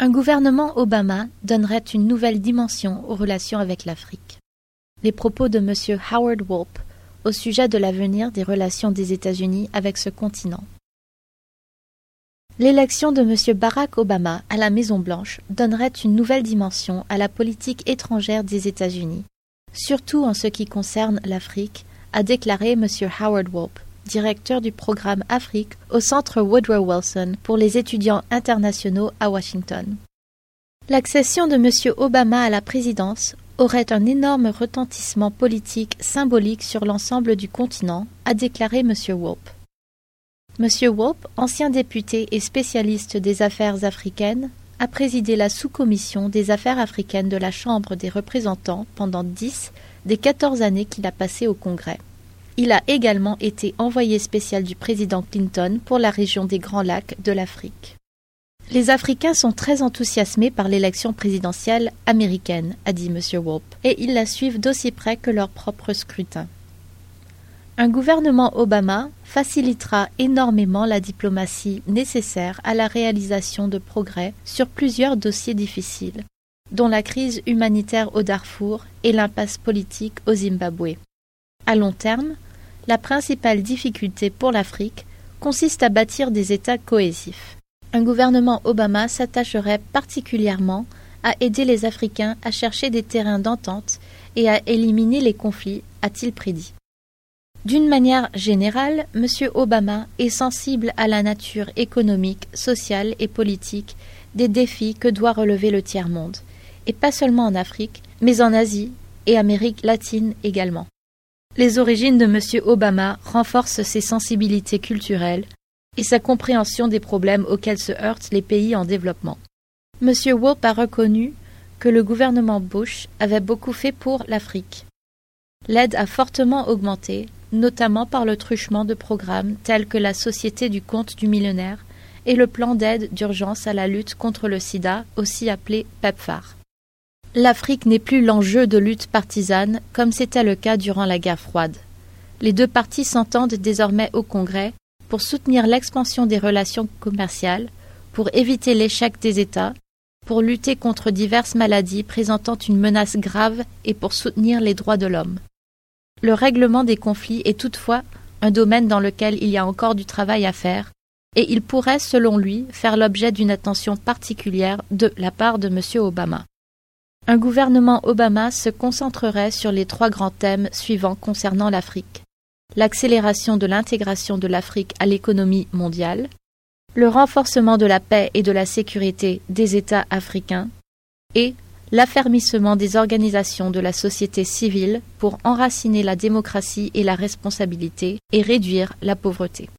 Un gouvernement Obama donnerait une nouvelle dimension aux relations avec l'Afrique. Les propos de M. Howard Wolpe au sujet de l'avenir des relations des États-Unis avec ce continent. L'élection de M. Barack Obama à la Maison-Blanche donnerait une nouvelle dimension à la politique étrangère des États-Unis, surtout en ce qui concerne l'Afrique, a déclaré M. Howard Wolpe directeur du programme Afrique au Centre Woodrow Wilson pour les étudiants internationaux à Washington. L'accession de M. Obama à la présidence aurait un énorme retentissement politique symbolique sur l'ensemble du continent, a déclaré M. Wolpe. M. Wolpe, ancien député et spécialiste des affaires africaines, a présidé la sous-commission des affaires africaines de la Chambre des représentants pendant dix des quatorze années qu'il a passées au Congrès. Il a également été envoyé spécial du président Clinton pour la région des Grands Lacs de l'Afrique. Les Africains sont très enthousiasmés par l'élection présidentielle américaine, a dit M. Wolpe, et ils la suivent d'aussi près que leur propre scrutin. Un gouvernement Obama facilitera énormément la diplomatie nécessaire à la réalisation de progrès sur plusieurs dossiers difficiles, dont la crise humanitaire au Darfour et l'impasse politique au Zimbabwe. À long terme, la principale difficulté pour l'Afrique consiste à bâtir des États cohésifs. Un gouvernement Obama s'attacherait particulièrement à aider les Africains à chercher des terrains d'entente et à éliminer les conflits, a-t-il prédit. D'une manière générale, M. Obama est sensible à la nature économique, sociale et politique des défis que doit relever le tiers-monde, et pas seulement en Afrique, mais en Asie et Amérique latine également. Les origines de M. Obama renforcent ses sensibilités culturelles et sa compréhension des problèmes auxquels se heurtent les pays en développement. M. Wolpe a reconnu que le gouvernement Bush avait beaucoup fait pour l'Afrique. L'aide a fortement augmenté, notamment par le truchement de programmes tels que la Société du compte du millionnaire et le plan d'aide d'urgence à la lutte contre le sida, aussi appelé PEPFAR. L'Afrique n'est plus l'enjeu de lutte partisane comme c'était le cas durant la guerre froide. Les deux parties s'entendent désormais au Congrès pour soutenir l'expansion des relations commerciales, pour éviter l'échec des États, pour lutter contre diverses maladies présentant une menace grave et pour soutenir les droits de l'homme. Le règlement des conflits est toutefois un domaine dans lequel il y a encore du travail à faire, et il pourrait, selon lui, faire l'objet d'une attention particulière de la part de M. Obama. Un gouvernement Obama se concentrerait sur les trois grands thèmes suivants concernant l'Afrique. L'accélération de l'intégration de l'Afrique à l'économie mondiale, le renforcement de la paix et de la sécurité des États africains, et l'affermissement des organisations de la société civile pour enraciner la démocratie et la responsabilité et réduire la pauvreté.